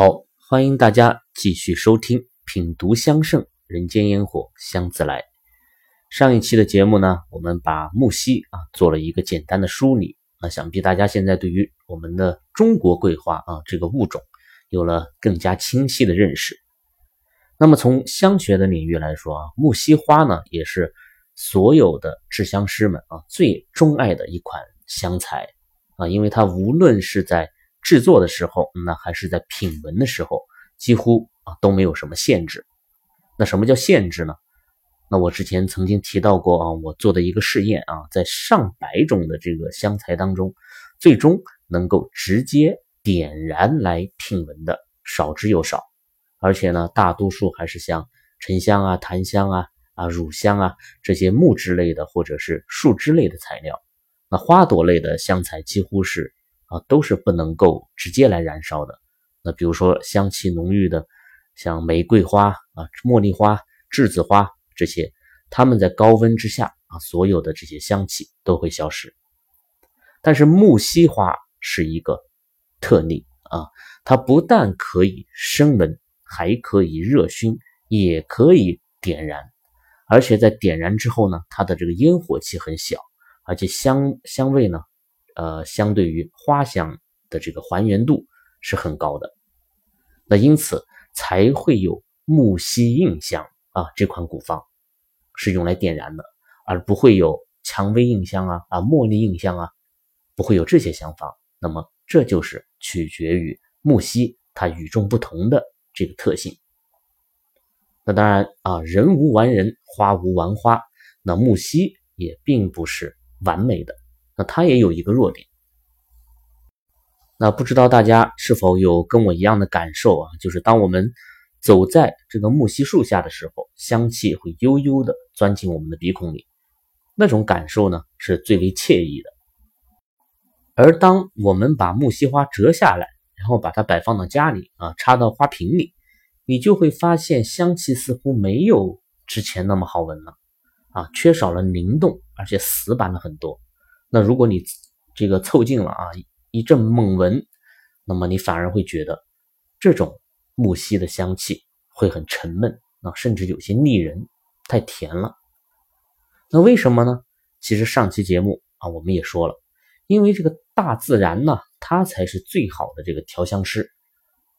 好，欢迎大家继续收听《品读香盛人间烟火香自来》。上一期的节目呢，我们把木樨啊做了一个简单的梳理。那想必大家现在对于我们的中国桂花啊这个物种有了更加清晰的认识。那么从香学的领域来说啊，木樨花呢也是所有的制香师们啊最钟爱的一款香材啊，因为它无论是在制作的时候，那还是在品闻的时候，几乎啊都没有什么限制。那什么叫限制呢？那我之前曾经提到过啊，我做的一个试验啊，在上百种的这个香材当中，最终能够直接点燃来品闻的少之又少，而且呢，大多数还是像沉香啊、檀香啊、啊乳香啊这些木质类的或者是树脂类的材料。那花朵类的香材几乎是。啊，都是不能够直接来燃烧的。那比如说香气浓郁的，像玫瑰花啊、茉莉花、栀子花这些，它们在高温之下啊，所有的这些香气都会消失。但是木樨花是一个特例啊，它不但可以生闻，还可以热熏，也可以点燃，而且在点燃之后呢，它的这个烟火气很小，而且香香味呢。呃，相对于花香的这个还原度是很高的，那因此才会有木樨印香啊这款古方是用来点燃的，而不会有蔷薇印香啊啊茉莉印香啊，不会有这些香方。那么这就是取决于木樨它与众不同的这个特性。那当然啊，人无完人，花无完花，那木樨也并不是完美的。那它也有一个弱点，那不知道大家是否有跟我一样的感受啊？就是当我们走在这个木樨树下的时候，香气会悠悠的钻进我们的鼻孔里，那种感受呢是最为惬意的。而当我们把木樨花折下来，然后把它摆放到家里啊，插到花瓶里，你就会发现香气似乎没有之前那么好闻了啊，缺少了灵动，而且死板了很多。那如果你这个凑近了啊，一阵猛闻，那么你反而会觉得这种木樨的香气会很沉闷啊，甚至有些腻人，太甜了。那为什么呢？其实上期节目啊，我们也说了，因为这个大自然呢，它才是最好的这个调香师。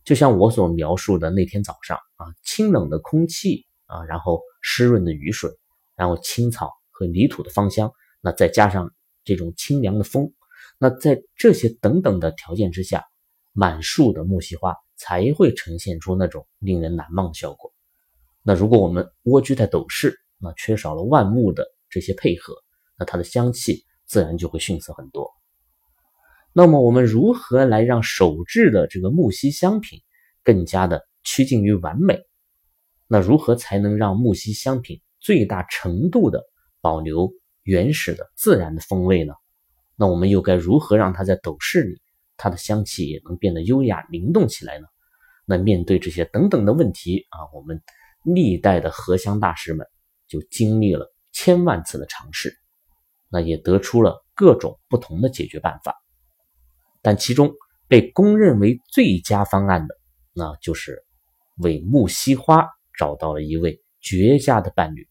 就像我所描述的那天早上啊，清冷的空气啊，然后湿润的雨水，然后青草和泥土的芳香，那再加上。这种清凉的风，那在这些等等的条件之下，满树的木樨花才会呈现出那种令人难忘的效果。那如果我们蜗居在斗室，那缺少了万木的这些配合，那它的香气自然就会逊色很多。那么我们如何来让手制的这个木樨香品更加的趋近于完美？那如何才能让木樨香品最大程度的保留？原始的自然的风味呢？那我们又该如何让它在斗室里，它的香气也能变得优雅灵动起来呢？那面对这些等等的问题啊，我们历代的合香大师们就经历了千万次的尝试，那也得出了各种不同的解决办法。但其中被公认为最佳方案的，那就是为木樨花找到了一位绝佳的伴侣。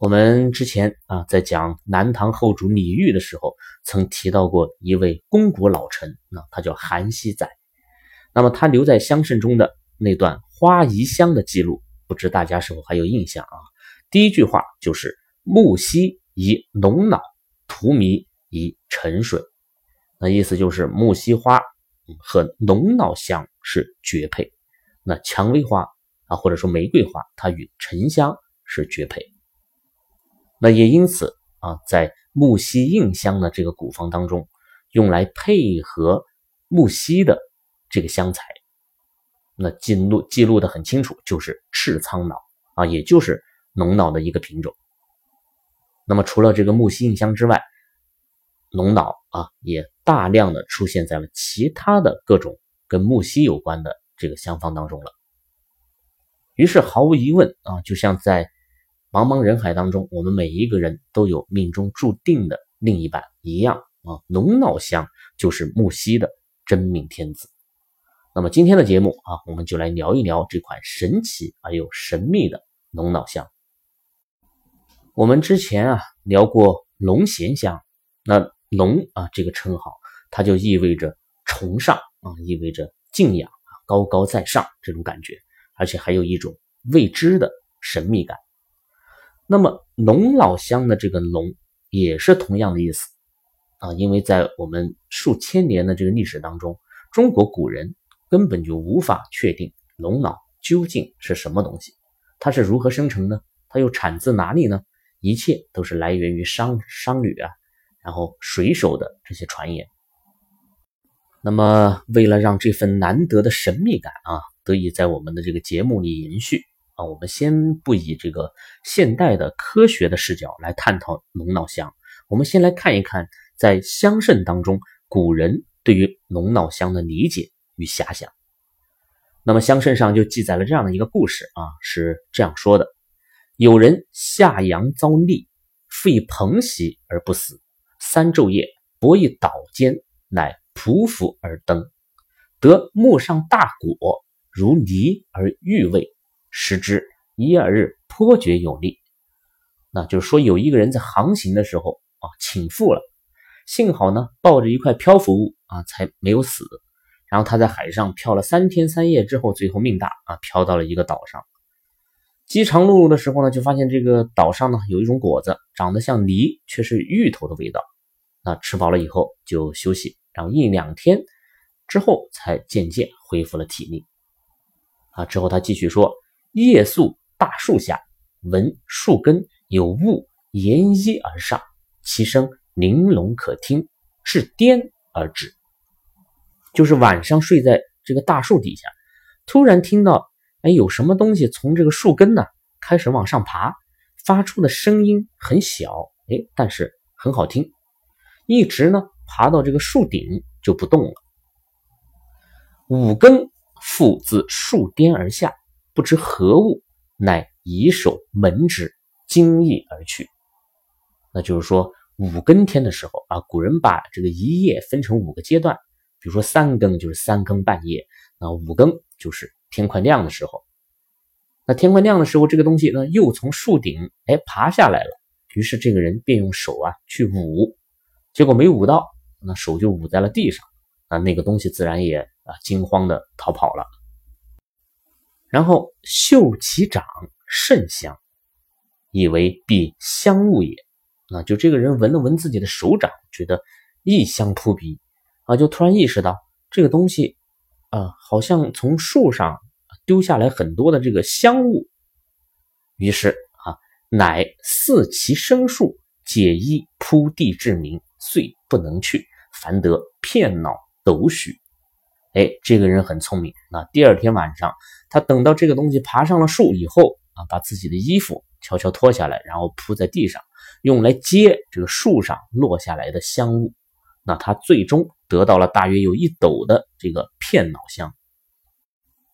我们之前啊，在讲南唐后主李煜的时候，曾提到过一位肱骨老臣，那他叫韩熙载。那么他留在香圣中的那段花遗香的记录，不知大家是否还有印象啊？第一句话就是“木樨宜浓脑，荼蘼宜沉水”，那意思就是木樨花和浓脑香是绝配。那蔷薇花啊，或者说玫瑰花，它与沉香是绝配。那也因此啊，在木樨印香的这个古方当中，用来配合木樨的这个香材，那记录记录的很清楚，就是赤苍脑啊，也就是龙脑的一个品种。那么除了这个木樨印香之外，龙脑啊也大量的出现在了其他的各种跟木樨有关的这个香方当中了。于是毫无疑问啊，就像在茫茫人海当中，我们每一个人都有命中注定的另一半一样啊，龙脑香就是木樨的真命天子。那么今天的节目啊，我们就来聊一聊这款神奇而又神秘的龙脑香。我们之前啊聊过龙涎香，那龙啊这个称号，它就意味着崇尚啊，意味着敬仰，高高在上这种感觉，而且还有一种未知的神秘感。那么龙老乡的这个龙也是同样的意思啊，因为在我们数千年的这个历史当中，中国古人。根本就无法确定龙脑究竟是什么东西，它是如何生成呢？它又产自哪里呢？一切都是来源于商商旅啊，然后水手的这些传言。那么，为了让这份难得的神秘感啊得以在我们的这个节目里延续啊，我们先不以这个现代的科学的视角来探讨龙脑香，我们先来看一看在香圣当中古人对于龙脑香的理解。与遐想，那么香圣上就记载了这样的一个故事啊，是这样说的：有人下阳遭逆，复以蓬席而不死，三昼夜搏一岛间，乃匍匐而登，得木上大果如梨而欲味，食之一二日，颇觉有力。那就是说，有一个人在航行的时候啊，倾覆了，幸好呢，抱着一块漂浮物啊，才没有死。然后他在海上漂了三天三夜之后，最后命大啊，漂到了一个岛上。饥肠辘辘的时候呢，就发现这个岛上呢有一种果子，长得像梨，却是芋头的味道。那吃饱了以后就休息，然后一两天之后才渐渐恢复了体力。啊，之后他继续说：夜宿大树下，闻树根有雾沿衣而上，其声玲珑可听，至颠而止。就是晚上睡在这个大树底下，突然听到，哎，有什么东西从这个树根呢开始往上爬，发出的声音很小，哎，但是很好听，一直呢爬到这个树顶就不动了。五更复自树巅而下，不知何物，乃以手门之，惊异而去。那就是说五更天的时候啊，古人把这个一夜分成五个阶段。比如说三更就是三更半夜，那五更就是天快亮的时候。那天快亮的时候，这个东西呢又从树顶哎爬下来了。于是这个人便用手啊去捂，结果没捂到，那手就捂在了地上。啊，那个东西自然也啊惊慌的逃跑了。然后嗅其掌甚香，以为必香物也。啊就这个人闻了闻自己的手掌，觉得异香扑鼻。啊，就突然意识到这个东西，啊，好像从树上丢下来很多的这个香物，于是啊，乃似其生树，解衣铺地至明，遂不能去，凡得片脑斗许。哎，这个人很聪明。那第二天晚上，他等到这个东西爬上了树以后啊，把自己的衣服悄悄脱下来，然后铺在地上，用来接这个树上落下来的香雾。那他最终得到了大约有一斗的这个片脑香。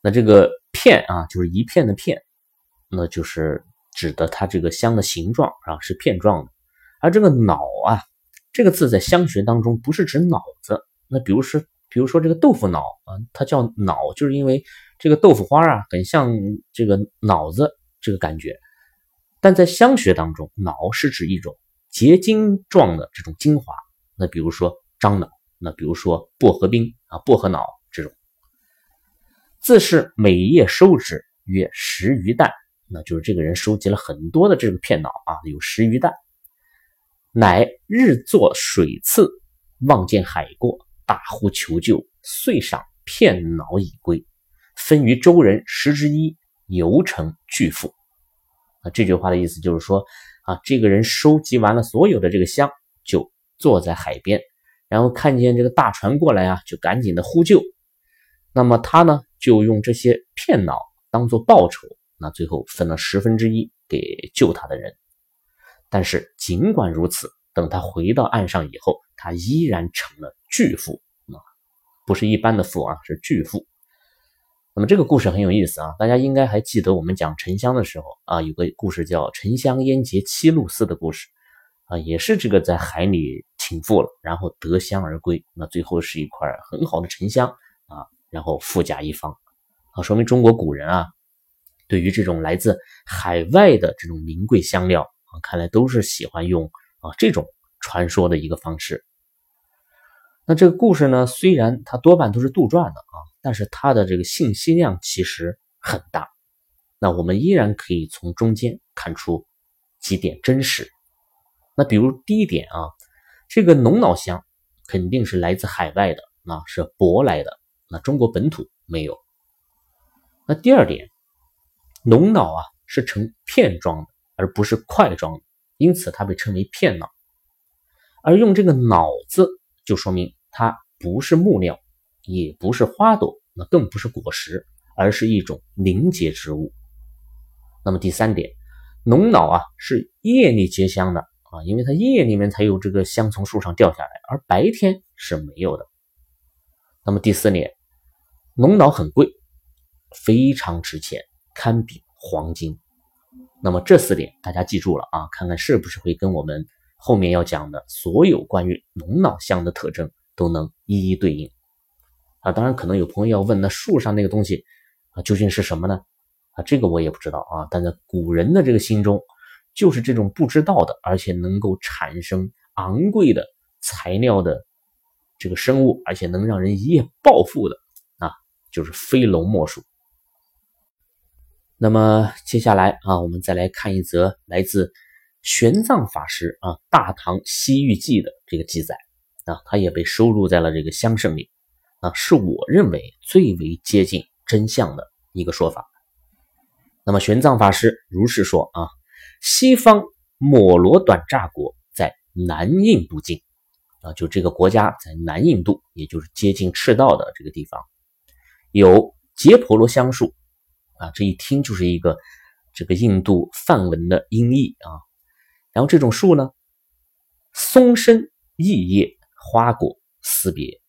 那这个片啊，就是一片的片，那就是指的它这个香的形状啊是片状的。而这个脑啊，这个字在香学当中不是指脑子。那比如说，比如说这个豆腐脑啊，它叫脑，就是因为这个豆腐花啊很像这个脑子这个感觉。但在香学当中，脑是指一种结晶状的这种精华。那比如说樟脑，那比如说薄荷冰啊，薄荷脑这种，自是每夜收之，约十余担。那就是这个人收集了很多的这个片脑啊，有十余担。乃日作水次，望见海过，大呼求救，遂赏片脑已归，分于周人十之一，犹成巨富。啊，这句话的意思就是说啊，这个人收集完了所有的这个香，就。坐在海边，然后看见这个大船过来啊，就赶紧的呼救。那么他呢，就用这些片脑当做报酬，那最后分了十分之一给救他的人。但是尽管如此，等他回到岸上以后，他依然成了巨富啊，不是一般的富啊，是巨富。那么这个故事很有意思啊，大家应该还记得我们讲沉香的时候啊，有个故事叫沉香烟结七路寺的故事。啊，也是这个在海里倾覆了，然后得香而归，那最后是一块很好的沉香啊，然后富甲一方啊，说明中国古人啊，对于这种来自海外的这种名贵香料啊，看来都是喜欢用啊这种传说的一个方式。那这个故事呢，虽然它多半都是杜撰的啊，但是它的这个信息量其实很大。那我们依然可以从中间看出几点真实。那比如第一点啊，这个龙脑香肯定是来自海外的，那是舶来的，那中国本土没有。那第二点，龙脑啊是成片状的，而不是块状的，因此它被称为片脑。而用这个脑字，就说明它不是木料，也不是花朵，那更不是果实，而是一种凝结植物。那么第三点，龙脑啊是夜里结香的啊，因为它夜里面才有这个香从树上掉下来，而白天是没有的。那么第四点，龙脑很贵，非常值钱，堪比黄金。那么这四点大家记住了啊，看看是不是会跟我们后面要讲的所有关于龙脑香的特征都能一一对应啊？当然，可能有朋友要问，那树上那个东西啊究竟是什么呢？啊，这个我也不知道啊，但在古人的这个心中，就是这种不知道的，而且能够产生昂贵的材料的这个生物，而且能让人一夜暴富的啊，就是非龙莫属。那么接下来啊，我们再来看一则来自玄奘法师啊《大唐西域记》的这个记载。啊，它也被收录在了这个香圣里。啊，是我认为最为接近真相的一个说法。那么玄奘法师如是说啊，西方摩罗短乍国在南印度境。啊，就这个国家在南印度，也就是接近赤道的这个地方，有结婆罗香树啊，这一听就是一个这个印度梵文的音译啊。然后这种树呢，松身异叶，花果丝别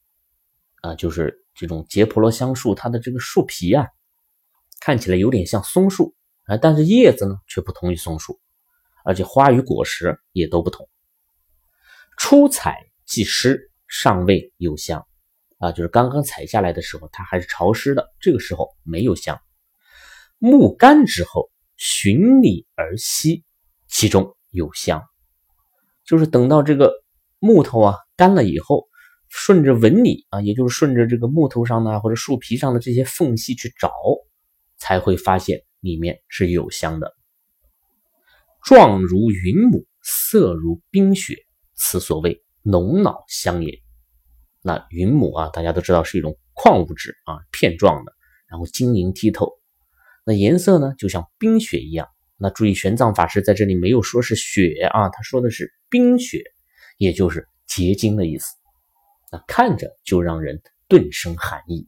啊，就是这种结婆罗香树，它的这个树皮啊。看起来有点像松树啊，但是叶子呢却不同于松树，而且花与果实也都不同。初采即湿，尚未有香啊，就是刚刚采下来的时候，它还是潮湿的，这个时候没有香。木干之后，循理而息，其中有香。就是等到这个木头啊干了以后，顺着纹理啊，也就是顺着这个木头上的或者树皮上的这些缝隙去找。才会发现里面是有香的，状如云母，色如冰雪，此所谓浓脑香也。那云母啊，大家都知道是一种矿物质啊，片状的，然后晶莹剔透，那颜色呢就像冰雪一样。那注意，玄奘法师在这里没有说是雪啊，他说的是冰雪，也就是结晶的意思。那看着就让人顿生寒意。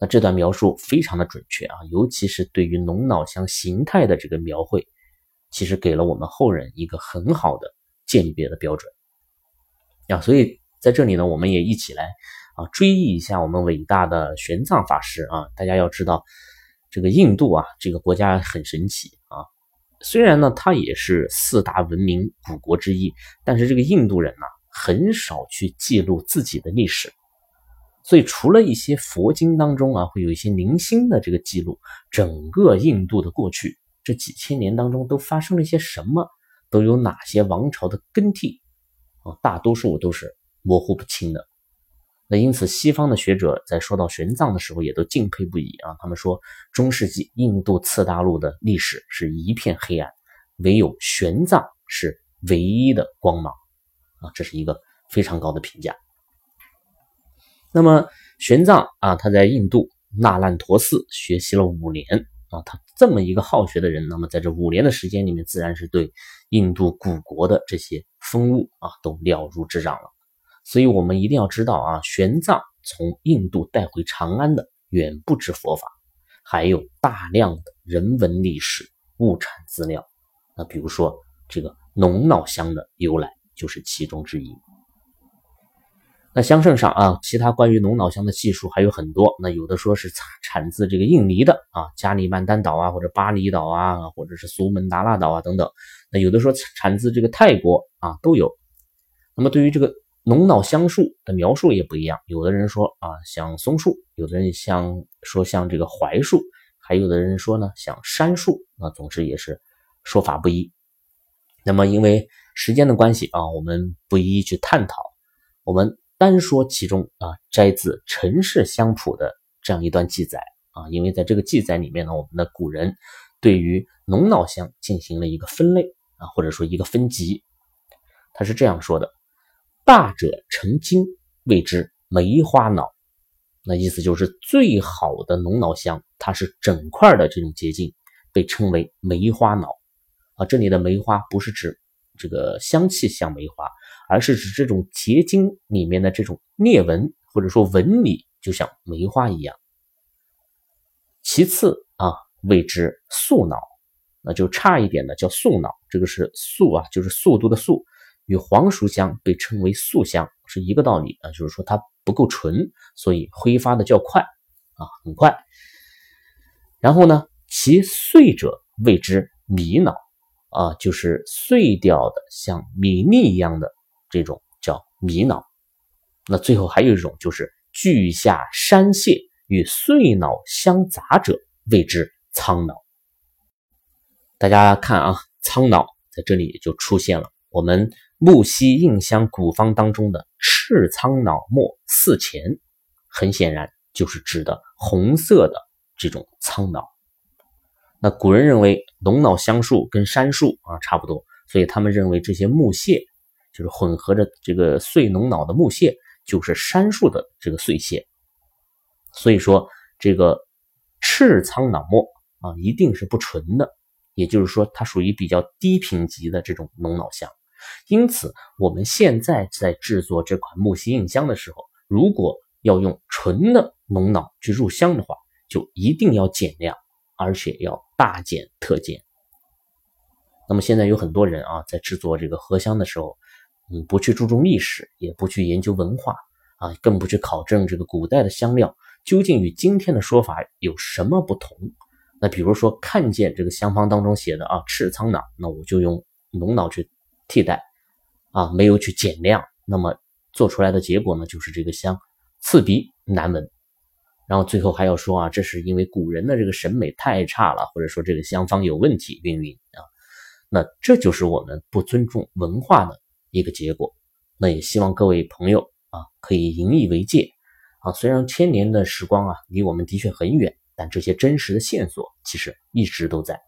那这段描述非常的准确啊，尤其是对于龙脑香形态的这个描绘，其实给了我们后人一个很好的鉴别的标准啊。所以在这里呢，我们也一起来啊追忆一下我们伟大的玄奘法师啊。大家要知道，这个印度啊这个国家很神奇啊，虽然呢它也是四大文明古国之一，但是这个印度人呢很少去记录自己的历史。所以，除了一些佛经当中啊，会有一些零星的这个记录，整个印度的过去这几千年当中都发生了一些什么，都有哪些王朝的更替啊，大多数都是模糊不清的。那因此，西方的学者在说到玄奘的时候，也都敬佩不已啊。他们说，中世纪印度次大陆的历史是一片黑暗，唯有玄奘是唯一的光芒啊，这是一个非常高的评价。那么玄奘啊，他在印度那烂陀寺学习了五年啊，他这么一个好学的人，那么在这五年的时间里面，自然是对印度古国的这些风物啊都了如指掌了。所以，我们一定要知道啊，玄奘从印度带回长安的远不止佛法，还有大量的人文历史物产资料。那比如说这个龙脑香的由来，就是其中之一。那香圣上啊，其他关于龙脑香的技术还有很多。那有的说是产自这个印尼的啊，加里曼丹岛啊，或者巴厘岛啊，或者是苏门答腊岛啊等等。那有的说产自这个泰国啊，都有。那么对于这个龙脑香树的描述也不一样，有的人说啊像松树，有的人像说像这个槐树，还有的人说呢像杉树，那总之也是说法不一。那么因为时间的关系啊，我们不一一去探讨，我们单说其中啊摘自《陈氏香谱》的这样一段记载啊，因为在这个记载里面呢，我们的古人对于龙脑香进行了一个分类啊，或者说一个分级，他是这样说的。大者成精，谓之梅花脑。那意思就是最好的龙脑香，它是整块的这种结晶，被称为梅花脑。啊，这里的梅花不是指这个香气像梅花，而是指这种结晶里面的这种裂纹或者说纹理，就像梅花一样。其次啊，谓之素脑，那就差一点的叫素脑。这个是素啊，就是速度的速。与黄熟香被称为素香是一个道理啊，就是说它不够纯，所以挥发的较快啊，很快。然后呢，其碎者谓之米脑啊，就是碎掉的像米粒一样的这种叫米脑。那最后还有一种就是锯下山蟹与碎脑相杂者谓之苍脑。大家看啊，苍脑在这里就出现了，我们。木犀印香古方当中的赤苍脑末四钱，很显然就是指的红色的这种苍脑。那古人认为龙脑香树跟杉树啊差不多，所以他们认为这些木屑就是混合着这个碎龙脑的木屑，就是杉树的这个碎屑。所以说这个赤苍脑末啊一定是不纯的，也就是说它属于比较低品级的这种龙脑香。因此，我们现在在制作这款木樨印香的时候，如果要用纯的龙脑去入香的话，就一定要减量，而且要大减特减。那么现在有很多人啊，在制作这个合香的时候，嗯，不去注重历史，也不去研究文化啊，更不去考证这个古代的香料究竟与今天的说法有什么不同。那比如说，看见这个香方当中写的啊赤苍脑，那我就用龙脑去。替代啊，没有去减量，那么做出来的结果呢，就是这个香刺鼻难闻。然后最后还要说啊，这是因为古人的这个审美太差了，或者说这个香方有问题，云云啊。那这就是我们不尊重文化的一个结果。那也希望各位朋友啊，可以引以为戒啊。虽然千年的时光啊，离我们的确很远，但这些真实的线索其实一直都在。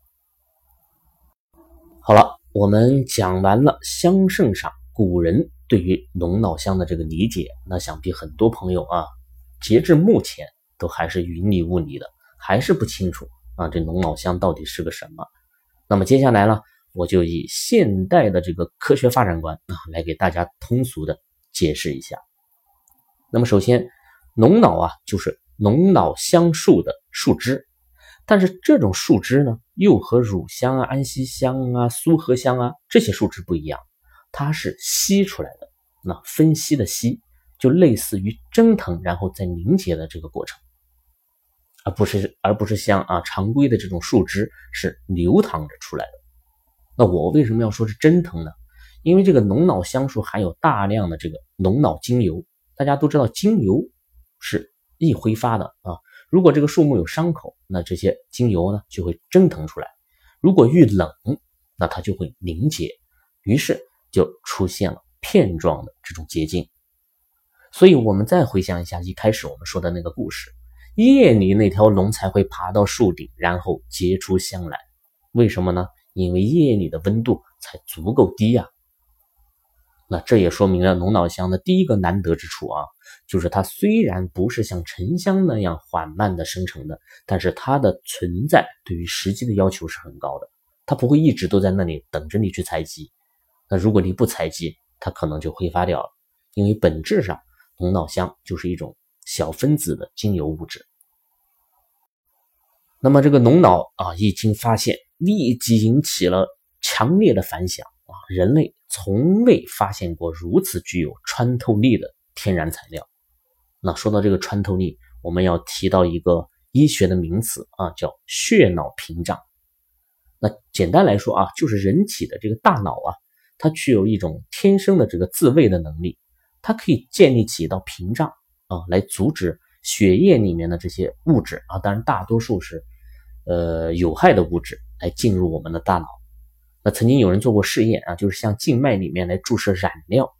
好了。我们讲完了香圣上古人对于龙脑香的这个理解，那想必很多朋友啊，截至目前都还是云里雾里的，还是不清楚啊这龙脑香到底是个什么。那么接下来呢，我就以现代的这个科学发展观啊，来给大家通俗的解释一下。那么首先，龙脑啊，就是龙脑香树的树枝。但是这种树枝呢，又和乳香啊、安息香啊、苏合香啊这些树脂不一样，它是吸出来的，那分析的析，就类似于蒸腾然后再凝结的这个过程，而不是而不是像啊常规的这种树脂是流淌着出来的。那我为什么要说是蒸腾呢？因为这个龙脑香树含有大量的这个龙脑精油，大家都知道精油是易挥发的啊。如果这个树木有伤口，那这些精油呢就会蒸腾出来；如果遇冷，那它就会凝结，于是就出现了片状的这种结晶。所以，我们再回想一下一开始我们说的那个故事：夜里那条龙才会爬到树顶，然后结出香来。为什么呢？因为夜里的温度才足够低呀。那这也说明了龙脑香的第一个难得之处啊，就是它虽然不是像沉香那样缓慢的生成的，但是它的存在对于时机的要求是很高的，它不会一直都在那里等着你去采集。那如果你不采集，它可能就挥发掉了，因为本质上龙脑香就是一种小分子的精油物质。那么这个龙脑啊，一经发现，立即引起了强烈的反响。啊，人类从未发现过如此具有穿透力的天然材料。那说到这个穿透力，我们要提到一个医学的名词啊，叫血脑屏障。那简单来说啊，就是人体的这个大脑啊，它具有一种天生的这个自卫的能力，它可以建立起一道屏障啊，来阻止血液里面的这些物质啊，当然大多数是呃有害的物质来进入我们的大脑。曾经有人做过试验啊，就是向静脉里面来注射染料，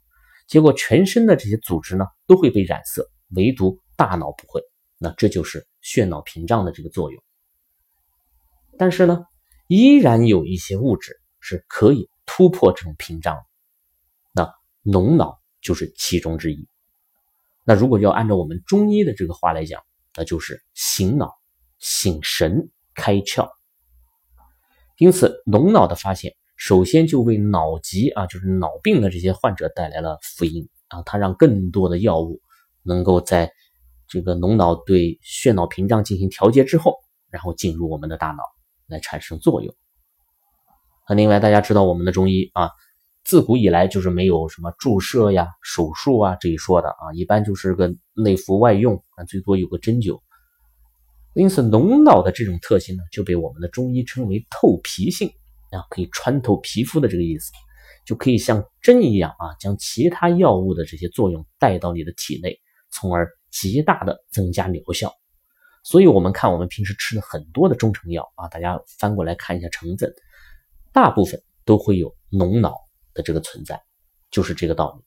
结果全身的这些组织呢都会被染色，唯独大脑不会。那这就是血脑屏障的这个作用。但是呢，依然有一些物质是可以突破这种屏障。那脓脑就是其中之一。那如果要按照我们中医的这个话来讲，那就是醒脑、醒神、开窍。因此，脓脑的发现，首先就为脑疾啊，就是脑病的这些患者带来了福音啊。它让更多的药物能够在这个脓脑对血脑屏障进行调节之后，然后进入我们的大脑来产生作用。那另外，大家知道我们的中医啊，自古以来就是没有什么注射呀、手术啊这一说的啊，一般就是个内服外用啊，最多有个针灸。因此，脓脑的这种特性呢，就被我们的中医称为透皮性啊，可以穿透皮肤的这个意思，就可以像针一样啊，将其他药物的这些作用带到你的体内，从而极大的增加疗效。所以，我们看我们平时吃的很多的中成药啊，大家翻过来看一下成分，大部分都会有脓脑的这个存在，就是这个道理。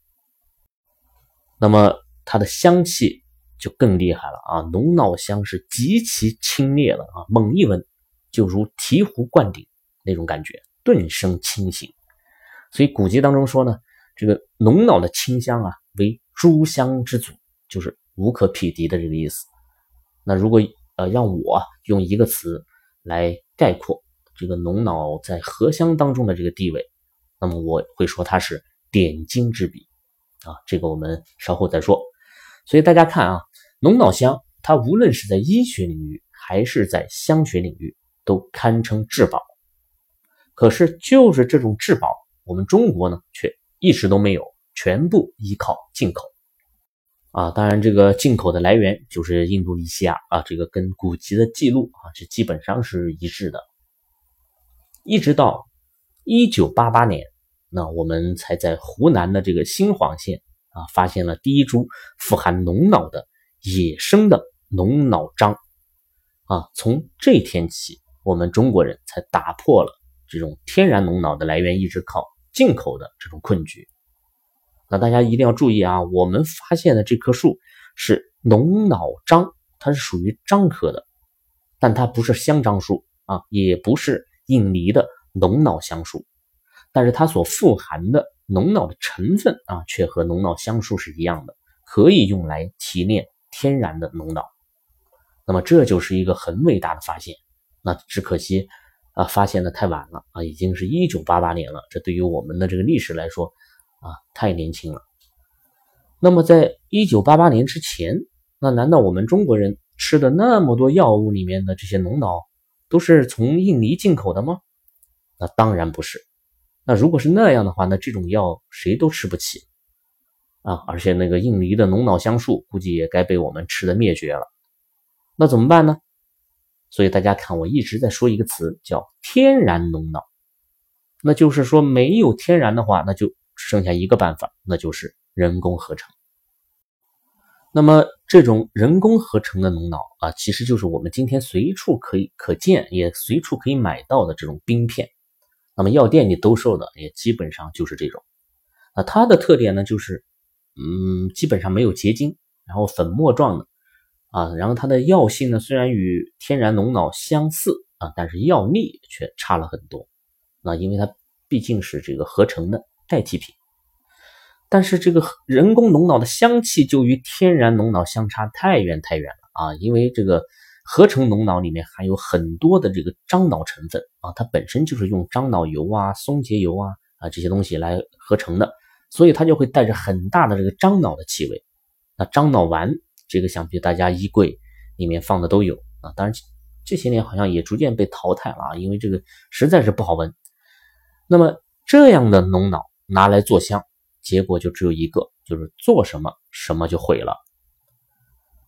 那么，它的香气。就更厉害了啊！浓脑香是极其清冽的啊，猛一闻就如醍醐灌顶那种感觉，顿生清醒。所以古籍当中说呢，这个浓脑的清香啊，为诸香之祖，就是无可匹敌的这个意思。那如果呃让我用一个词来概括这个浓脑在荷香当中的这个地位，那么我会说它是点睛之笔啊。这个我们稍后再说。所以大家看啊。龙脑香，它无论是在医学领域还是在香学领域，都堪称至宝。可是，就是这种至宝，我们中国呢，却一直都没有，全部依靠进口。啊，当然，这个进口的来源就是印度尼西亚啊，这个跟古籍的记录啊，这基本上是一致的。一直到一九八八年，那我们才在湖南的这个新晃县啊，发现了第一株富含龙脑的。野生的龙脑樟啊，从这天起，我们中国人才打破了这种天然龙脑的来源一直靠进口的这种困局。那大家一定要注意啊，我们发现的这棵树是龙脑樟，它是属于樟科的，但它不是香樟树啊，也不是印尼的龙脑香树，但是它所富含的龙脑的成分啊，却和龙脑香树是一样的，可以用来提炼。天然的脓脑，那么这就是一个很伟大的发现。那只可惜啊，发现的太晚了啊，已经是一九八八年了。这对于我们的这个历史来说啊，太年轻了。那么在一九八八年之前，那难道我们中国人吃的那么多药物里面的这些脓脑都是从印尼进口的吗？那当然不是。那如果是那样的话，那这种药谁都吃不起。啊，而且那个印尼的龙脑香树估计也该被我们吃的灭绝了，那怎么办呢？所以大家看，我一直在说一个词叫天然龙脑，那就是说没有天然的话，那就剩下一个办法，那就是人工合成。那么这种人工合成的龙脑啊，其实就是我们今天随处可以可见，也随处可以买到的这种冰片，那么药店里兜售的也基本上就是这种。那它的特点呢，就是。嗯，基本上没有结晶，然后粉末状的啊，然后它的药性呢，虽然与天然龙脑相似啊，但是药力却差了很多。那因为它毕竟是这个合成的代替品，但是这个人工龙脑的香气就与天然龙脑相差太远太远了啊，因为这个合成龙脑里面含有很多的这个樟脑成分啊，它本身就是用樟脑油啊、松节油啊啊这些东西来合成的。所以它就会带着很大的这个樟脑的气味，那樟脑丸这个想必大家衣柜里面放的都有啊，当然这些年好像也逐渐被淘汰了啊，因为这个实在是不好闻。那么这样的浓脑拿来做香，结果就只有一个，就是做什么什么就毁了。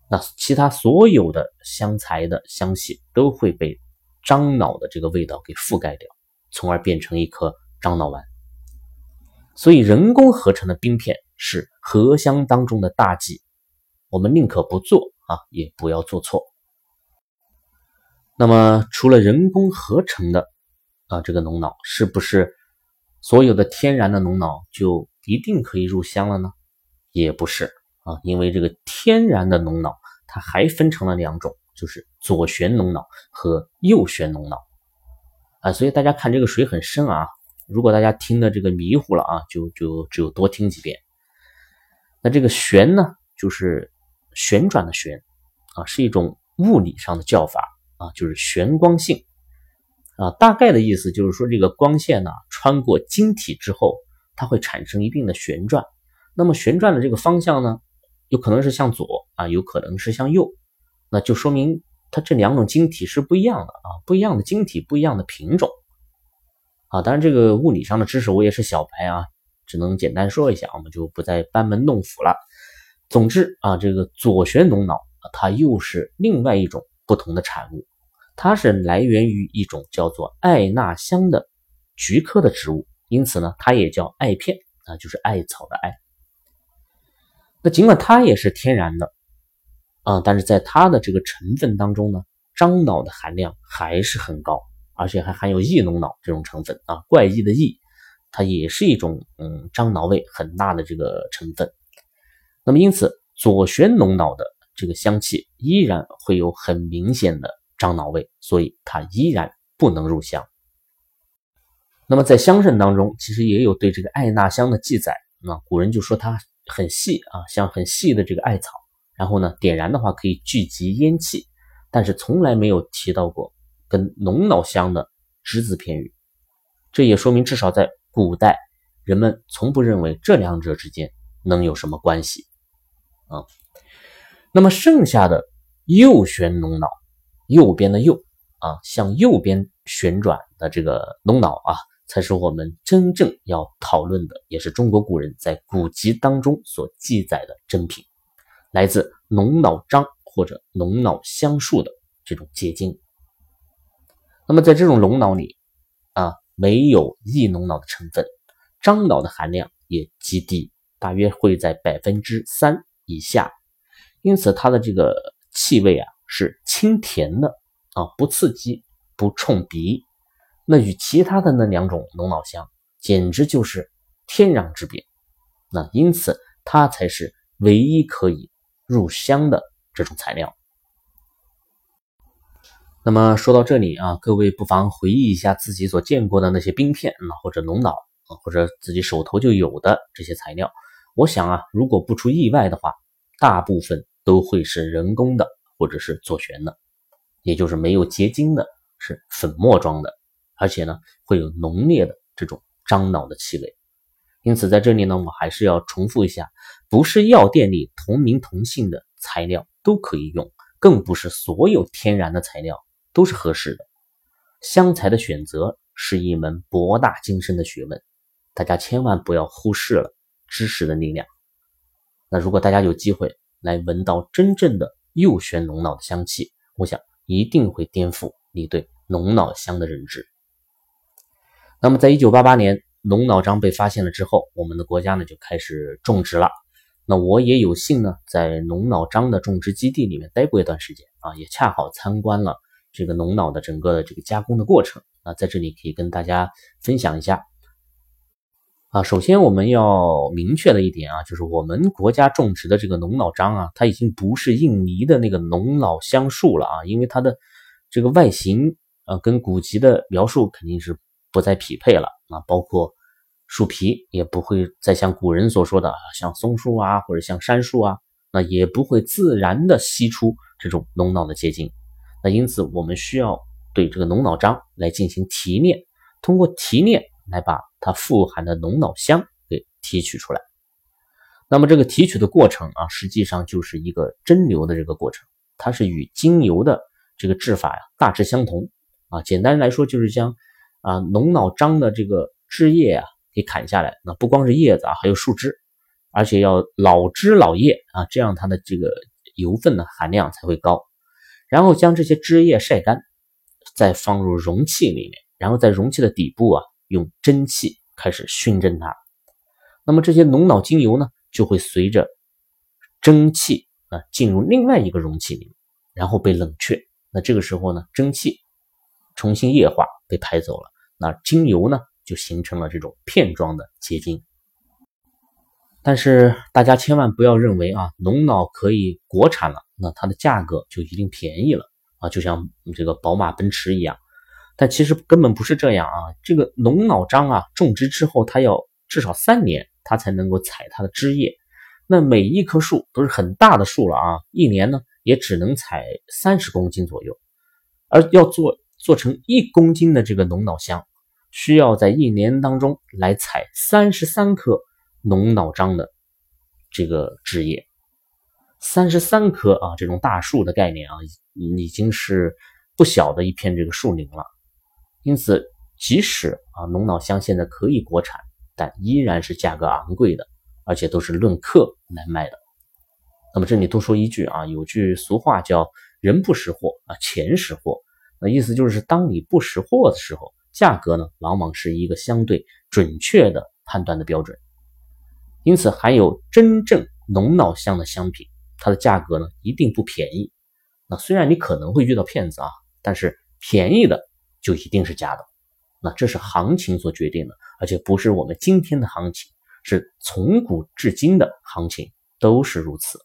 那其他所有的香材的香气都会被樟脑的这个味道给覆盖掉，从而变成一颗樟脑丸。所以，人工合成的冰片是合香当中的大忌，我们宁可不做啊，也不要做错。那么，除了人工合成的啊这个龙脑，是不是所有的天然的龙脑就一定可以入香了呢？也不是啊，因为这个天然的龙脑，它还分成了两种，就是左旋龙脑和右旋龙脑啊。所以大家看这个水很深啊，如果大家听的这个迷糊了啊，就就只有多听几遍。那这个旋呢，就是旋转的旋啊，是一种物理上的叫法。啊，就是旋光性啊，大概的意思就是说，这个光线呢穿过晶体之后，它会产生一定的旋转。那么旋转的这个方向呢，有可能是向左啊，有可能是向右，那就说明它这两种晶体是不一样的啊，不一样的晶体，不一样的品种啊。当然，这个物理上的知识我也是小白啊，只能简单说一下，我们就不再班门弄斧了。总之啊，这个左旋龙脑它又是另外一种。不同的产物，它是来源于一种叫做艾纳香的菊科的植物，因此呢，它也叫艾片啊，就是艾草的艾。那尽管它也是天然的啊，但是在它的这个成分当中呢，樟脑的含量还是很高，而且还含有异龙脑这种成分啊，怪异的异，它也是一种嗯樟脑味很大的这个成分。那么因此，左旋龙脑的。这个香气依然会有很明显的樟脑味，所以它依然不能入香。那么在香圣当中，其实也有对这个艾纳香的记载。那古人就说它很细啊，像很细的这个艾草，然后呢点燃的话可以聚集烟气，但是从来没有提到过跟龙脑香的只字片语。这也说明至少在古代，人们从不认为这两者之间能有什么关系啊。那么剩下的右旋龙脑，右边的右啊，向右边旋转的这个龙脑啊，才是我们真正要讨论的，也是中国古人在古籍当中所记载的珍品，来自龙脑樟或者龙脑香树的这种结晶。那么在这种龙脑里啊，没有异龙脑的成分，樟脑的含量也极低，大约会在百分之三以下。因此，它的这个气味啊是清甜的啊，不刺激，不冲鼻。那与其他的那两种龙脑香简直就是天壤之别。那因此，它才是唯一可以入香的这种材料。那么说到这里啊，各位不妨回忆一下自己所见过的那些冰片啊，或者龙脑啊，或者自己手头就有的这些材料。我想啊，如果不出意外的话，大部分。都会是人工的，或者是左旋的，也就是没有结晶的，是粉末状的，而且呢会有浓烈的这种樟脑的气味。因此在这里呢，我还是要重复一下，不是药店里同名同姓的材料都可以用，更不是所有天然的材料都是合适的。香材的选择是一门博大精深的学问，大家千万不要忽视了知识的力量。那如果大家有机会，来闻到真正的右旋龙脑的香气，我想一定会颠覆你对龙脑香的认知。那么，在一九八八年龙脑樟被发现了之后，我们的国家呢就开始种植了。那我也有幸呢在龙脑樟的种植基地里面待过一段时间啊，也恰好参观了这个龙脑的整个的这个加工的过程啊，在这里可以跟大家分享一下。啊，首先我们要明确的一点啊，就是我们国家种植的这个龙脑樟啊，它已经不是印尼的那个龙脑香树了啊，因为它的这个外形啊，跟古籍的描述肯定是不再匹配了啊，包括树皮也不会再像古人所说的啊像松树啊，或者像杉树啊，那也不会自然的吸出这种龙脑的结晶，那因此我们需要对这个龙脑樟来进行提炼，通过提炼。来把它富含的龙脑香给提取出来。那么这个提取的过程啊，实际上就是一个蒸馏的这个过程，它是与精油的这个制法呀大致相同啊。简单来说，就是将啊龙脑樟的这个枝叶啊给砍下来，那不光是叶子啊，还有树枝，而且要老枝老叶啊，这样它的这个油分的含量才会高。然后将这些枝叶晒干，再放入容器里面，然后在容器的底部啊。用蒸汽开始熏蒸它，那么这些龙脑精油呢，就会随着蒸汽啊进入另外一个容器里，然后被冷却。那这个时候呢，蒸汽重新液化被排走了，那精油呢就形成了这种片状的结晶。但是大家千万不要认为啊，龙脑可以国产了，那它的价格就一定便宜了啊，就像这个宝马、奔驰一样。但其实根本不是这样啊，这个龙脑樟啊，种植之后它要至少三年，它才能够采它的枝叶。那每一棵树都是很大的树了啊，一年呢也只能采三十公斤左右，而要做做成一公斤的这个龙脑香，需要在一年当中来采三十三棵。龙脑樟的这个枝叶，三十三棵啊，这种大树的概念啊，已经是不小的一片这个树林了。因此，即使啊龙脑香现在可以国产，但依然是价格昂贵的，而且都是论克来卖的。那么这里多说一句啊，有句俗话叫“人不识货啊，钱识货”。那意思就是，当你不识货的时候，价格呢，往往是一个相对准确的判断的标准。因此，含有真正龙脑香的香品，它的价格呢一定不便宜。那虽然你可能会遇到骗子啊，但是便宜的就一定是假的。那这是行情所决定的，而且不是我们今天的行情，是从古至今的行情都是如此。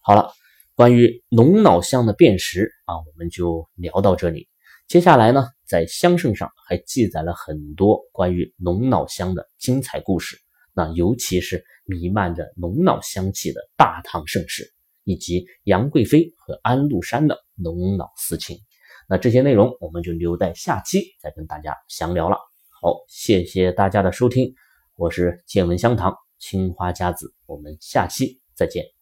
好了，关于龙脑香的辨识啊，我们就聊到这里。接下来呢，在香圣上还记载了很多关于龙脑香的精彩故事。那尤其是弥漫着龙脑香气的大唐盛世，以及杨贵妃和安禄山的龙脑私情，那这些内容我们就留在下期再跟大家详聊了。好，谢谢大家的收听，我是见闻香堂青花家子，我们下期再见。